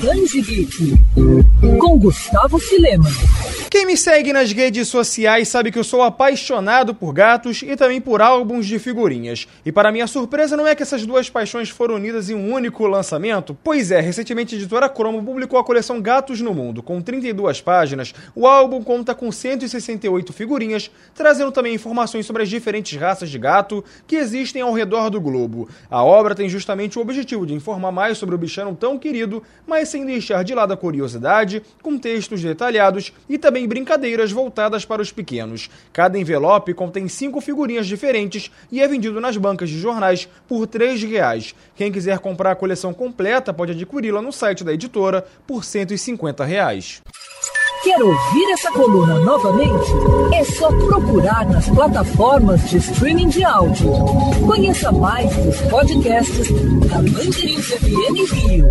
Danji Geek, com Gustavo Filema. Quem me segue nas redes sociais sabe que eu sou apaixonado por gatos e também por álbuns de figurinhas. E para minha surpresa, não é que essas duas paixões foram unidas em um único lançamento? Pois é, recentemente a editora Cromo publicou a coleção Gatos no Mundo. Com 32 páginas, o álbum conta com 168 figurinhas, trazendo também informações sobre as diferentes raças de gato que existem ao redor do globo. A obra tem justamente o objetivo de informar mais sobre o bichano tão querido, mas sem deixar de lado a curiosidade, com textos detalhados e também também brincadeiras voltadas para os pequenos. Cada envelope contém cinco figurinhas diferentes e é vendido nas bancas de jornais por R$ reais. Quem quiser comprar a coleção completa pode adquiri-la no site da editora por 150 reais. Quer ouvir essa coluna novamente? É só procurar nas plataformas de streaming de áudio. Conheça mais dos podcasts da Mandirinhos FM Rio.